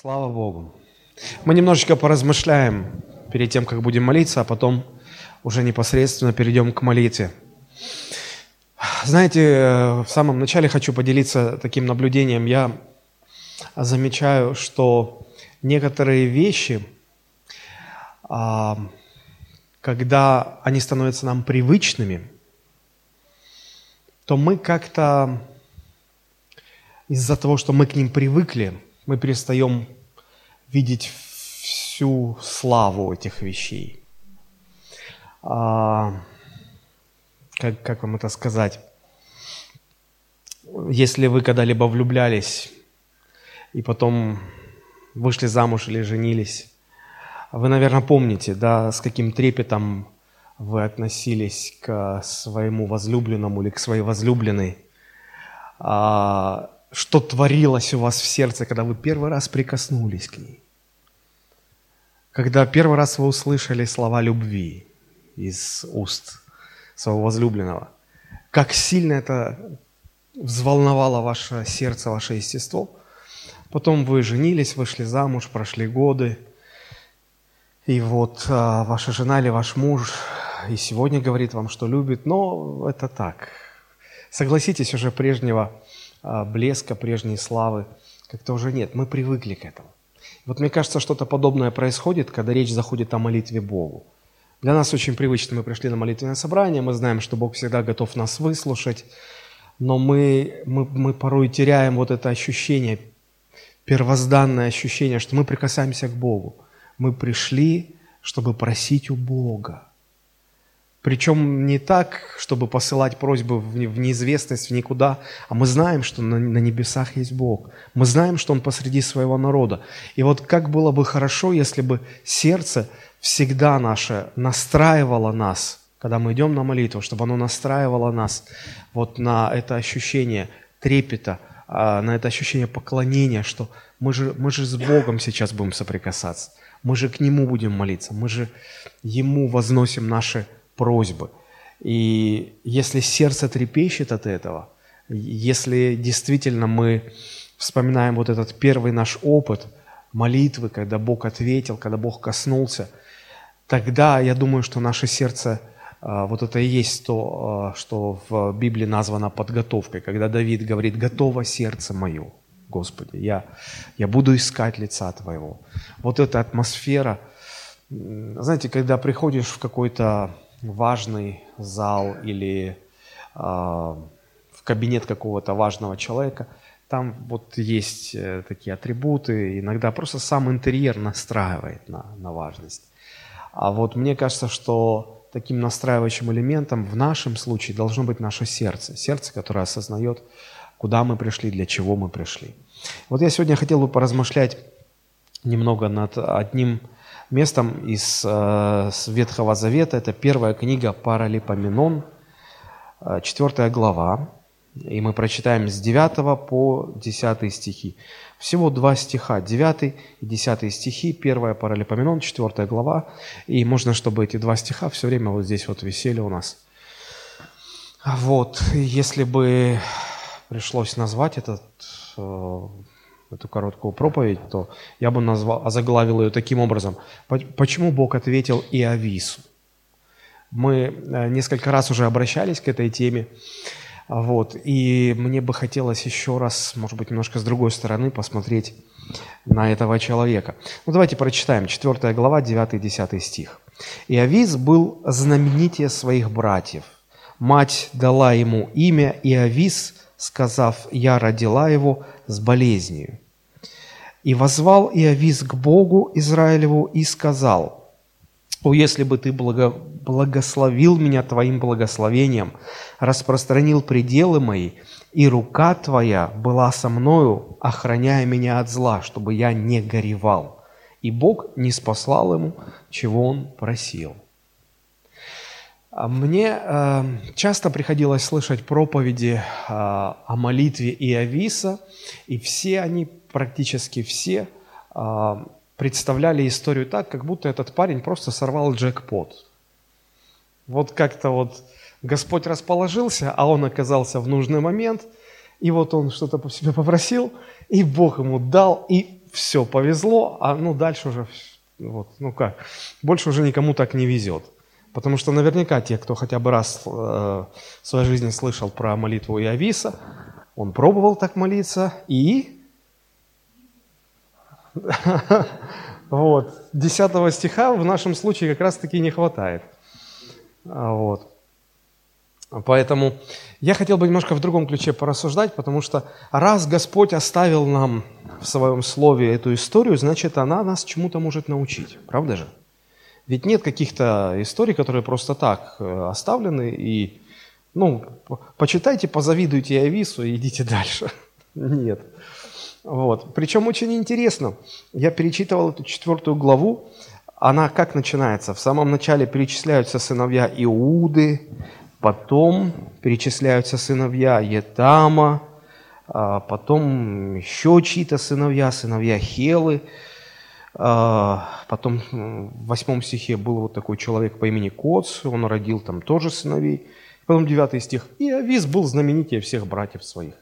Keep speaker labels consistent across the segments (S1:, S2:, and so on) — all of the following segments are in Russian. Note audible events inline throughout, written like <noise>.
S1: Слава Богу. Мы немножечко поразмышляем перед тем, как будем молиться, а потом уже непосредственно перейдем к молитве. Знаете, в самом начале хочу поделиться таким наблюдением. Я замечаю, что некоторые вещи, а, когда они становятся нам привычными, то мы как-то из-за того, что мы к ним привыкли, мы перестаем видеть всю славу этих вещей. А, как, как вам это сказать? Если вы когда-либо влюблялись и потом вышли замуж или женились, вы, наверное, помните, да, с каким трепетом вы относились к своему возлюбленному или к своей возлюбленной. А, что творилось у вас в сердце, когда вы первый раз прикоснулись к ней. Когда первый раз вы услышали слова любви из уст своего возлюбленного. Как сильно это взволновало ваше сердце, ваше естество. Потом вы женились, вышли замуж, прошли годы. И вот а, ваша жена или ваш муж и сегодня говорит вам, что любит, но это так. Согласитесь, уже прежнего блеска, прежней славы как-то уже нет. Мы привыкли к этому. Вот мне кажется, что-то подобное происходит, когда речь заходит о молитве Богу. Для нас очень привычно, мы пришли на молитвенное собрание, мы знаем, что Бог всегда готов нас выслушать, но мы, мы, мы порой теряем вот это ощущение, первозданное ощущение, что мы прикасаемся к Богу. Мы пришли, чтобы просить у Бога. Причем не так, чтобы посылать просьбы в неизвестность, в никуда, а мы знаем, что на, небесах есть Бог. Мы знаем, что Он посреди своего народа. И вот как было бы хорошо, если бы сердце всегда наше настраивало нас, когда мы идем на молитву, чтобы оно настраивало нас вот на это ощущение трепета, а, на это ощущение поклонения, что мы же, мы же с Богом сейчас будем соприкасаться, мы же к Нему будем молиться, мы же Ему возносим наши просьбы. И если сердце трепещет от этого, если действительно мы вспоминаем вот этот первый наш опыт молитвы, когда Бог ответил, когда Бог коснулся, тогда я думаю, что наше сердце, а, вот это и есть то, а, что в Библии названо подготовкой, когда Давид говорит, готово сердце мое, Господи, я, я буду искать лица Твоего. Вот эта атмосфера, знаете, когда приходишь в какой-то важный зал или э, в кабинет какого-то важного человека, там вот есть э, такие атрибуты, иногда просто сам интерьер настраивает на, на важность. А вот мне кажется, что таким настраивающим элементом в нашем случае должно быть наше сердце. Сердце, которое осознает, куда мы пришли, для чего мы пришли. Вот я сегодня хотел бы поразмышлять немного над одним местом из э, Ветхого Завета. Это первая книга Паралипоменон, э, четвертая глава. И мы прочитаем с 9 по 10 стихи. Всего два стиха, 9 и 10 стихи, первая Паралипоменон, 4 глава. И можно, чтобы эти два стиха все время вот здесь вот висели у нас. Вот, если бы пришлось назвать этот э, эту короткую проповедь, то я бы назвал, озаглавил ее таким образом. Почему Бог ответил Иовису? Мы э, несколько раз уже обращались к этой теме, вот, и мне бы хотелось еще раз, может быть, немножко с другой стороны посмотреть на этого человека. Ну, давайте прочитаем 4 глава, 9-10 стих. «Иовис был знаменитее своих братьев. Мать дала ему имя Иовис, сказав, «Я родила его с болезнью». И возвал Иовис к Богу Израилеву и сказал, «О, если бы ты благо, благословил меня твоим благословением, распространил пределы мои, и рука твоя была со мною, охраняя меня от зла, чтобы я не горевал». И Бог не спаслал ему, чего он просил. А мне э, часто приходилось слышать проповеди э, о молитве Иовиса, и все они, практически все, э, представляли историю так, как будто этот парень просто сорвал джекпот. Вот как-то вот Господь расположился, а он оказался в нужный момент, и вот он что-то по себе попросил, и Бог ему дал, и все, повезло, а ну дальше уже, вот, ну как, больше уже никому так не везет. Потому что наверняка те, кто хотя бы раз э, в своей жизни слышал про молитву Иовиса, он пробовал так молиться и... <laughs> Вот. Десятого стиха в нашем случае как раз-таки не хватает. А, вот. Поэтому я хотел бы немножко в другом ключе порассуждать, потому что раз Господь оставил нам в своем слове эту историю, значит, она нас чему-то может научить. Правда же? Ведь нет каких-то историй, которые просто так э, оставлены, и, ну, почитайте, позавидуйте Авису и идите <laughs> дальше. Нет. Вот. Причем очень интересно. Я перечитывал эту четвертую главу. Она как начинается? В самом начале перечисляются сыновья Иуды, потом перечисляются сыновья Етама, а потом еще чьи-то сыновья, сыновья Хелы – потом в восьмом стихе был вот такой человек по имени Коц, он родил там тоже сыновей. Потом девятый стих. И Авис был знаменитее всех братьев своих.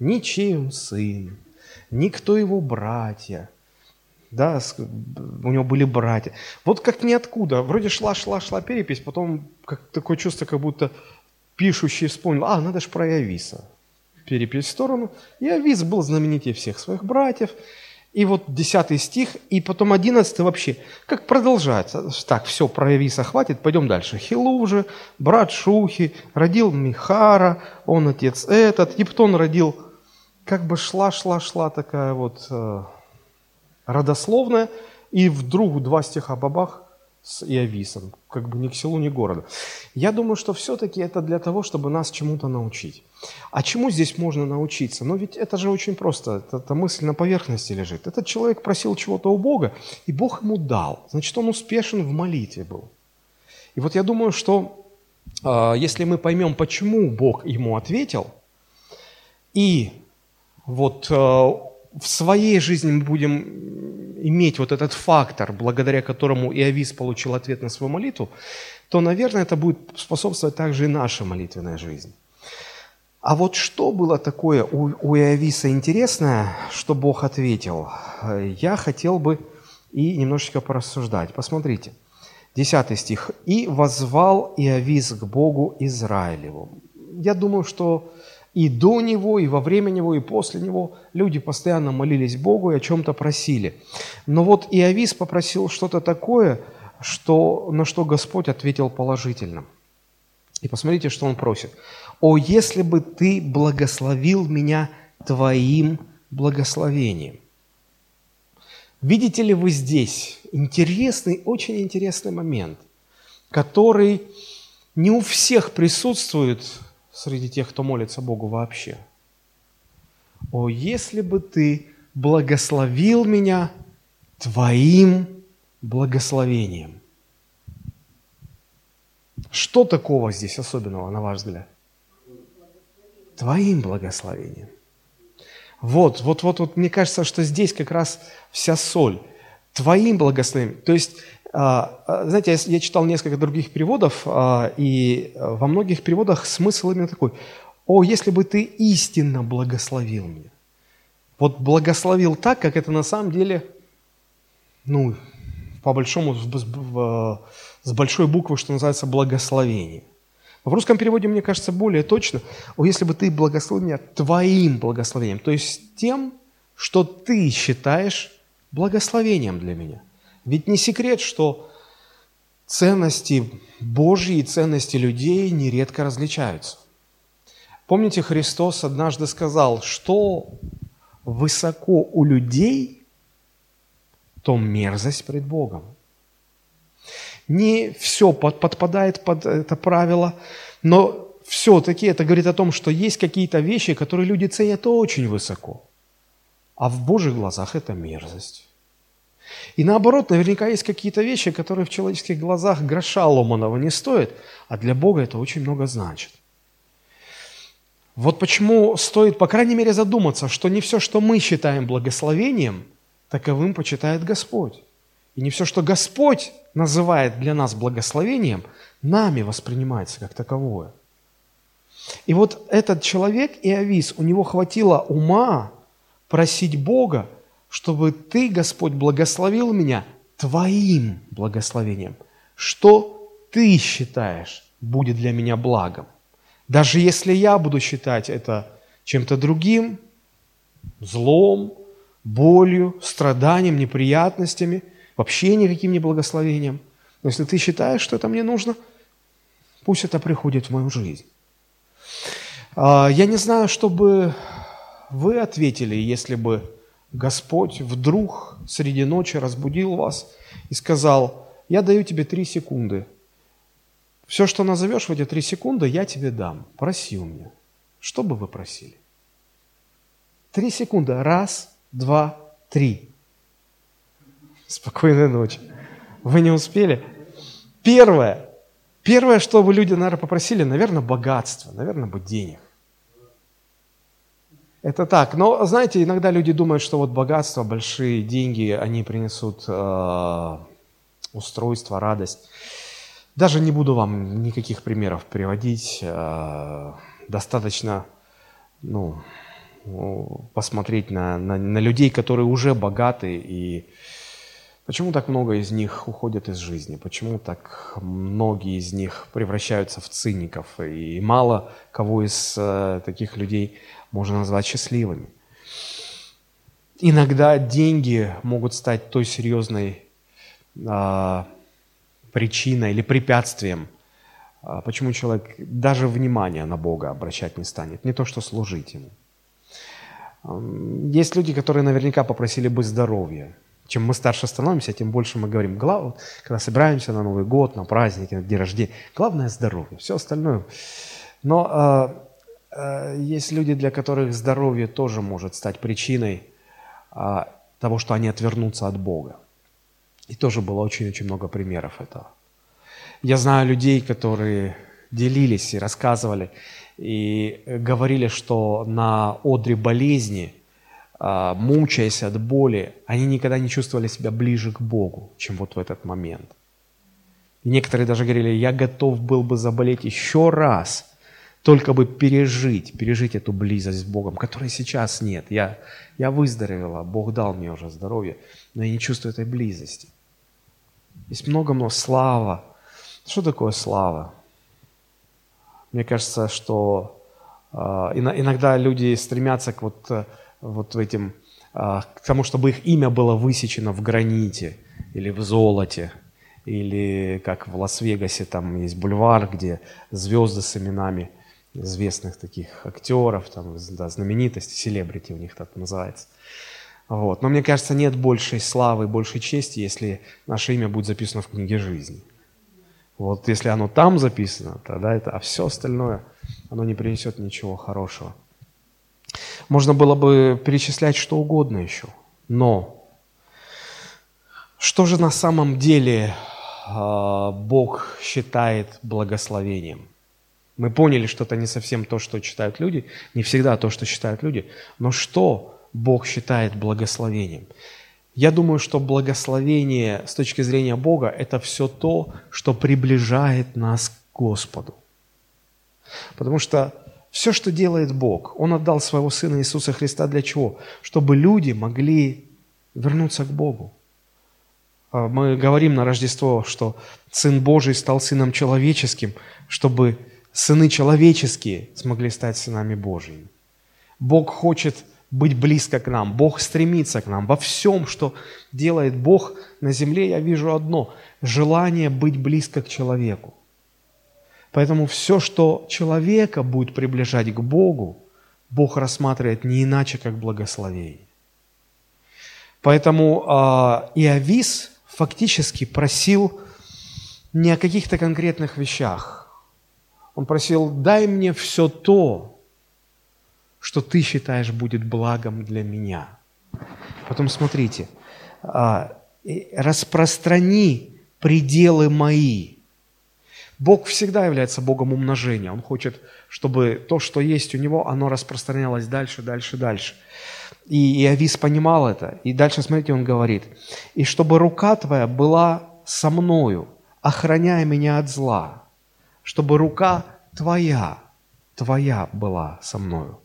S1: Ничей он сын, никто его братья. Да, у него были братья. Вот как ниоткуда. Вроде шла, шла, шла перепись, потом как, такое чувство, как будто пишущий вспомнил, а, надо же про Ависа. Перепись в сторону. И Авис был знаменитее всех своих братьев. И вот 10 стих, и потом 11 вообще. Как продолжается? Так, все, про Явиса хватит, пойдем дальше. Хилу уже, брат Шухи, родил Михара, он отец этот. Ептон родил, как бы шла, шла, шла такая вот э, родословная. И вдруг два стиха бабах, с Иовисом, как бы ни к селу, ни к городу. Я думаю, что все-таки это для того, чтобы нас чему-то научить. А чему здесь можно научиться? Ну ведь это же очень просто, эта мысль на поверхности лежит. Этот человек просил чего-то у Бога, и Бог ему дал. Значит, он успешен в молитве был. И вот я думаю, что э, если мы поймем, почему Бог ему ответил, и вот э, в своей жизни мы будем иметь вот этот фактор, благодаря которому Иовис получил ответ на свою молитву, то, наверное, это будет способствовать также и нашей молитвенной жизни. А вот что было такое у, Иовиса интересное, что Бог ответил, я хотел бы и немножечко порассуждать. Посмотрите, 10 стих. «И возвал Иовис к Богу Израилеву». Я думаю, что и до него, и во время него, и после него люди постоянно молились Богу и о чем-то просили. Но вот Иовис попросил что-то такое, что, на что Господь ответил положительно. И посмотрите, что он просит. «О, если бы ты благословил меня твоим благословением». Видите ли вы здесь интересный, очень интересный момент, который не у всех присутствует среди тех, кто молится Богу вообще. О, если бы ты благословил меня твоим благословением. Что такого здесь особенного, на ваш взгляд? Твоим благословением. Вот, вот, вот, вот, мне кажется, что здесь как раз вся соль. Твоим благословением. То есть знаете, я читал несколько других переводов, а, и во многих переводах смысл именно такой. «О, если бы ты истинно благословил меня». Вот благословил так, как это на самом деле, ну, по большому, с большой буквы, что называется, благословение. В русском переводе, мне кажется, более точно. О, если бы ты благословил меня твоим благословением, то есть тем, что ты считаешь благословением для меня – ведь не секрет, что ценности Божьи и ценности людей нередко различаются. Помните, Христос однажды сказал, что высоко у людей, то мерзость пред Богом. Не все подпадает под это правило, но все-таки это говорит о том, что есть какие-то вещи, которые люди ценят очень высоко, а в Божьих глазах это мерзость. И наоборот, наверняка есть какие-то вещи, которые в человеческих глазах гроша ломаного не стоят, а для Бога это очень много значит. Вот почему стоит, по крайней мере, задуматься, что не все, что мы считаем благословением, таковым почитает Господь. И не все, что Господь называет для нас благословением, нами воспринимается как таковое. И вот этот человек, Иовис, у него хватило ума просить Бога, чтобы Ты, Господь, благословил меня Твоим благословением. Что Ты считаешь будет для меня благом? Даже если я буду считать это чем-то другим, злом, болью, страданием, неприятностями, вообще никаким не благословением. Но если ты считаешь, что это мне нужно, пусть это приходит в мою жизнь. А, я не знаю, что бы вы ответили, если бы Господь вдруг среди ночи разбудил вас и сказал, я даю тебе три секунды. Все, что назовешь в эти три секунды, я тебе дам. Проси у меня. Что бы вы просили? Три секунды. Раз, два, три. Спокойной ночи. Вы не успели? Первое. Первое, что бы люди, наверное, попросили, наверное, богатство, наверное, бы денег. Это так. Но, знаете, иногда люди думают, что вот богатство, большие деньги, они принесут э, устройство, радость. Даже не буду вам никаких примеров приводить. Э, достаточно, ну, посмотреть на, на, на людей, которые уже богаты, и почему так много из них уходят из жизни, почему так многие из них превращаются в циников, и мало кого из э, таких людей можно назвать счастливыми. Иногда деньги могут стать той серьезной э, причиной или препятствием, э, почему человек даже внимания на Бога обращать не станет, не то что служить Ему. Есть люди, которые наверняка попросили бы здоровья. Чем мы старше становимся, тем больше мы говорим, глав... когда собираемся на Новый год, на праздники, на день рождения, главное здоровье, все остальное. Но э, есть люди, для которых здоровье тоже может стать причиной э, того, что они отвернутся от Бога. И тоже было очень-очень много примеров этого. Я знаю людей, которые делились и рассказывали, и говорили, что на одре болезни, а, мучаясь от боли, они никогда не чувствовали себя ближе к Богу, чем вот в этот момент. И некоторые даже говорили, я готов был бы заболеть еще раз, только бы пережить, пережить эту близость с Богом, которой сейчас нет. Я, я выздоровела, Бог дал мне уже здоровье, но я не чувствую этой близости. Есть много-много слава. Что такое слава? Мне кажется, что э, иногда люди стремятся к вот, вот этим, э, к тому, чтобы их имя было высечено в граните или в золоте, или как в Лас-Вегасе там есть бульвар, где звезды с именами известных таких актеров, там, да, знаменитости, селебрити у них так называется. Вот. Но мне кажется, нет большей славы, большей чести, если наше имя будет записано в книге жизни. Вот если оно там записано, тогда это, а все остальное, оно не принесет ничего хорошего. Можно было бы перечислять что угодно еще, но что же на самом деле э, Бог считает благословением? Мы поняли, что это не совсем то, что читают люди, не всегда то, что считают люди, но что Бог считает благословением? Я думаю, что благословение с точки зрения Бога – это все то, что приближает нас к Господу. Потому что все, что делает Бог, Он отдал своего Сына Иисуса Христа для чего? Чтобы люди могли вернуться к Богу. А мы говорим на Рождество, что Сын Божий стал Сыном человеческим, чтобы сыны человеческие смогли стать сынами Божьими. Бог хочет быть близко к нам. Бог стремится к нам. Во всем, что делает Бог на земле, я вижу одно – желание быть близко к человеку. Поэтому все, что человека будет приближать к Богу, Бог рассматривает не иначе, как благословение. Поэтому э, Иовис фактически просил не о каких-то конкретных вещах. Он просил, дай мне все то, что ты считаешь будет благом для меня. Потом смотрите, а, распространи пределы мои. Бог всегда является Богом умножения. Он хочет, чтобы то, что есть у него, оно распространялось дальше, дальше, дальше. И Иовис понимал это. И дальше, смотрите, он говорит, «И чтобы рука твоя была со мною, охраняя меня от зла, чтобы рука твоя, твоя была со мною».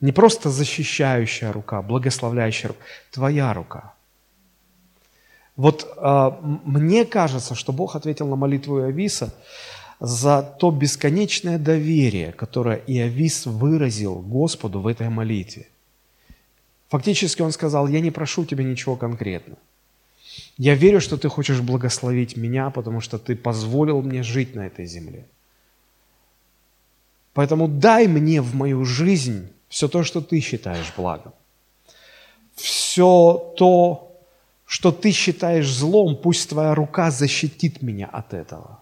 S1: Не просто защищающая рука, благословляющая рука, твоя рука. Вот э, мне кажется, что Бог ответил на молитву Иовиса за то бесконечное доверие, которое Иовис выразил Господу в этой молитве. Фактически он сказал, я не прошу тебя ничего конкретного. Я верю, что ты хочешь благословить меня, потому что ты позволил мне жить на этой земле. Поэтому дай мне в мою жизнь все то, что ты считаешь благом. Все то, что ты считаешь злом, пусть твоя рука защитит меня от этого.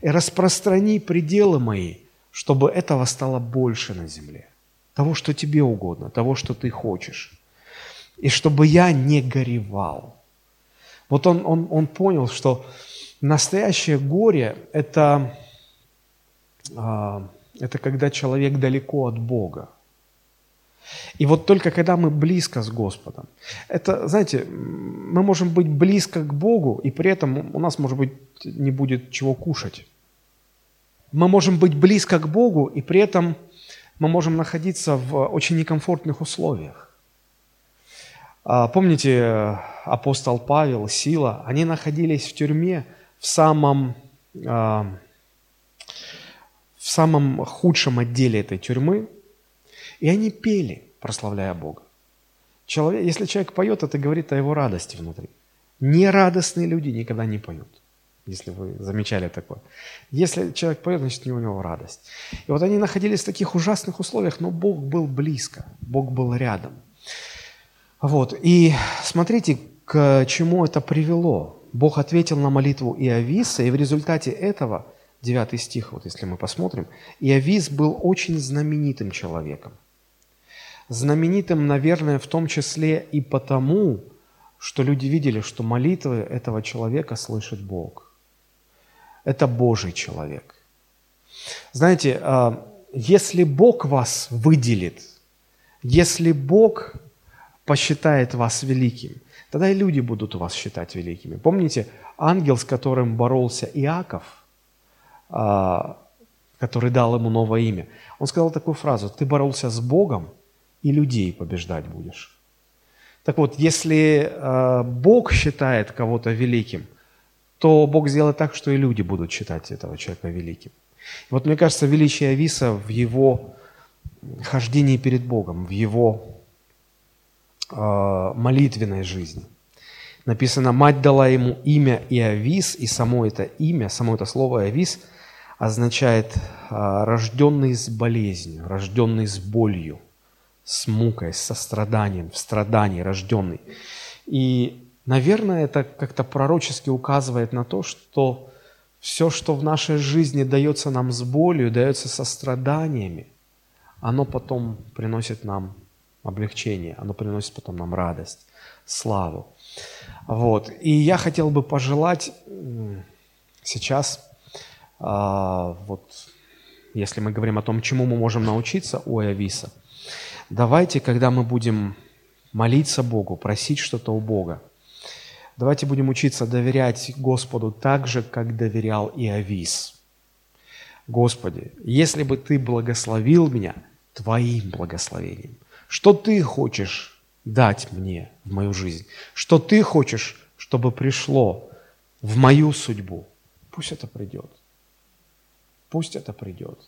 S1: И распространи пределы мои, чтобы этого стало больше на земле. Того, что тебе угодно, того, что ты хочешь. И чтобы я не горевал. Вот он, он, он понял, что настоящее горе – это, а, это когда человек далеко от Бога. И вот только когда мы близко с Господом, это, знаете, мы можем быть близко к Богу, и при этом у нас, может быть, не будет чего кушать. Мы можем быть близко к Богу, и при этом мы можем находиться в очень некомфортных условиях. А, помните, апостол Павел, Сила, они находились в тюрьме в самом, а, в самом худшем отделе этой тюрьмы, и они пели, прославляя Бога. Человек, если человек поет, это говорит о его радости внутри. Нерадостные люди никогда не поют, если вы замечали такое. Если человек поет, значит, у него радость. И вот они находились в таких ужасных условиях, но Бог был близко, Бог был рядом – вот, и смотрите, к чему это привело. Бог ответил на молитву Иовиса, и в результате этого, 9 стих, вот если мы посмотрим, Иовис был очень знаменитым человеком. Знаменитым, наверное, в том числе и потому, что люди видели, что молитвы этого человека слышит Бог. Это Божий человек. Знаете, а, если Бог вас выделит, если Бог посчитает вас великим, тогда и люди будут вас считать великими. Помните, ангел, с которым боролся Иаков, а, который дал ему новое имя, он сказал такую фразу, ты боролся с Богом и людей побеждать будешь. Так вот, если а, Бог считает кого-то великим, то Бог сделает так, что и люди будут считать этого человека великим. Вот мне кажется, величие Ависа в его хождении перед Богом, в его молитвенной жизни. Написано, мать дала ему имя Иовис, и само это имя, само это слово Иовис означает э, рожденный с болезнью, рожденный с болью, с мукой, с состраданием, в страдании рожденный. И, наверное, это как-то пророчески указывает на то, что все, что в нашей жизни дается нам с болью, дается со страданиями, оно потом приносит нам облегчение, оно приносит потом нам радость, славу. Вот. И я хотел бы пожелать сейчас, а, вот, если мы говорим о том, чему мы можем научиться у Иовиса, давайте, когда мы будем молиться Богу, просить что-то у Бога, давайте будем учиться доверять Господу так же, как доверял Иовис. Господи, если бы Ты благословил меня Твоим благословением – что ты хочешь дать мне в мою жизнь? Что ты хочешь, чтобы пришло в мою судьбу? Пусть это придет. Пусть это придет.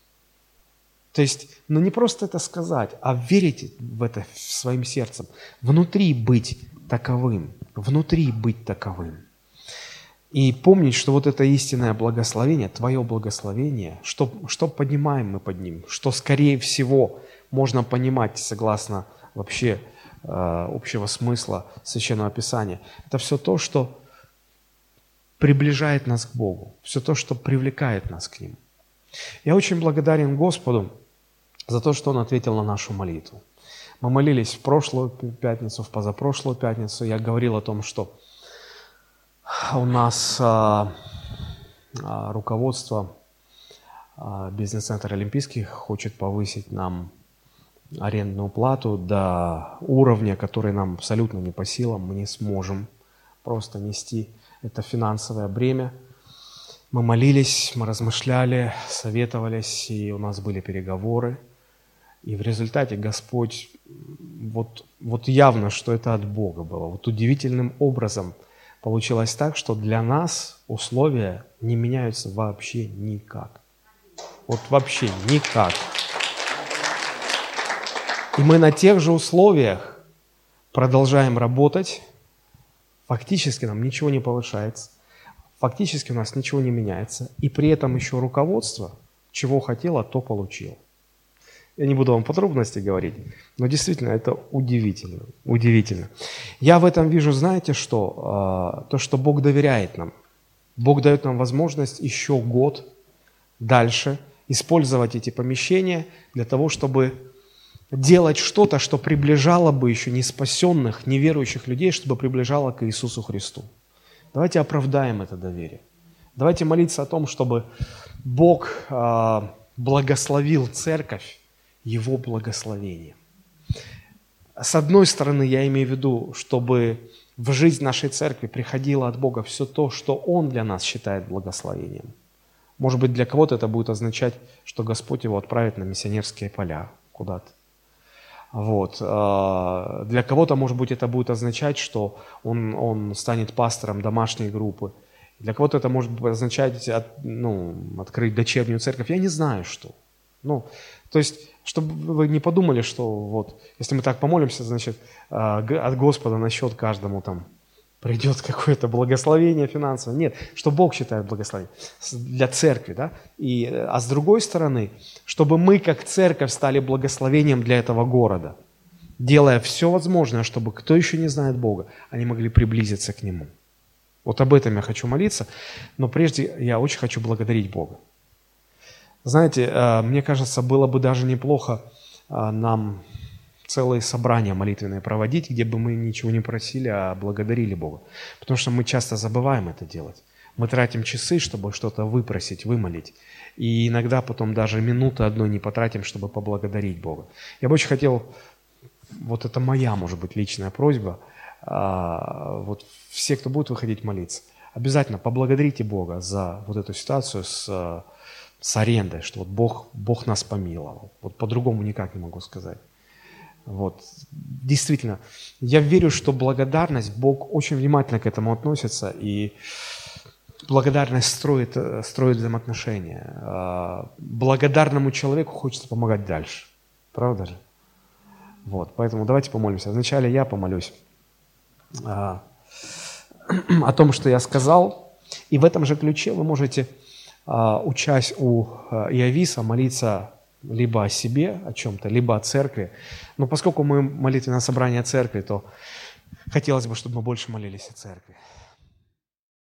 S1: То есть, ну не просто это сказать, а верить в это своим сердцем. Внутри быть таковым. Внутри быть таковым. И помнить, что вот это истинное благословение, твое благословение, что, что поднимаем мы под ним, что скорее всего можно понимать согласно вообще э, общего смысла Священного Писания. Это все то, что приближает нас к Богу, все то, что привлекает нас к Нему. Я очень благодарен Господу за то, что Он ответил на нашу молитву. Мы молились в прошлую пятницу, в позапрошлую пятницу. Я говорил о том, что у нас а, а, руководство а, бизнес-центра Олимпийских хочет повысить нам арендную плату до уровня, который нам абсолютно не по силам, мы не сможем просто нести это финансовое бремя. Мы молились, мы размышляли, советовались, и у нас были переговоры. И в результате Господь, вот, вот явно, что это от Бога было. Вот удивительным образом получилось так, что для нас условия не меняются вообще никак. Вот вообще никак. И мы на тех же условиях продолжаем работать, фактически нам ничего не повышается, фактически у нас ничего не меняется, и при этом еще руководство, чего хотело, то получило. Я не буду вам подробности говорить, но действительно это удивительно, удивительно. Я в этом вижу, знаете что? А, то, что Бог доверяет нам. Бог дает нам возможность еще год дальше использовать эти помещения для того, чтобы делать что-то, что приближало бы еще не спасенных, неверующих людей, чтобы приближало к Иисусу Христу. Давайте оправдаем это доверие. Давайте молиться о том, чтобы Бог э, благословил церковь Его благословением. С одной стороны, я имею в виду, чтобы в жизнь нашей церкви приходило от Бога все то, что Он для нас считает благословением. Может быть, для кого-то это будет означать, что Господь его отправит на миссионерские поля куда-то. Вот. А, для кого-то, может быть, это будет означать, что он, он станет пастором домашней группы. Для кого-то это может означать от, ну, открыть дочернюю церковь. Я не знаю, что. Ну, то есть, чтобы вы не подумали, что вот, если мы так помолимся, значит, а, от Господа насчет каждому там придет какое-то благословение финансовое. Нет, что Бог считает благословением для церкви. Да? И, а с другой стороны, чтобы мы как церковь стали благословением для этого города, делая все возможное, чтобы кто еще не знает Бога, они могли приблизиться к Нему. Вот об этом я хочу молиться, но прежде я очень хочу благодарить Бога. Знаете, э, мне кажется, было бы даже неплохо э, нам целые собрания молитвенные проводить, где бы мы ничего не просили, а благодарили Бога. Потому что мы часто забываем это делать. Мы тратим часы, чтобы что-то выпросить, вымолить. И иногда потом даже минуты одной не потратим, чтобы поблагодарить Бога. Я бы очень хотел, вот это моя, может быть, личная просьба, а, вот все, кто будет выходить молиться, обязательно поблагодарите Бога за вот эту ситуацию с, с арендой, что вот Бог, Бог нас помиловал. Вот по-другому никак не могу сказать. Вот. Действительно, я верю, что благодарность, Бог очень внимательно к этому относится, и благодарность строит, э, строит взаимоотношения. А, благодарному человеку хочется помогать дальше. Правда же? Вот, поэтому давайте помолимся. Вначале я помолюсь а, <clears throat> о том, что я сказал, и в этом же ключе вы можете, а, учась у Иовиса, молиться либо о себе, о чем-то, либо о церкви. Но поскольку мы молитвенное собрание церкви, то хотелось бы, чтобы мы больше молились о церкви.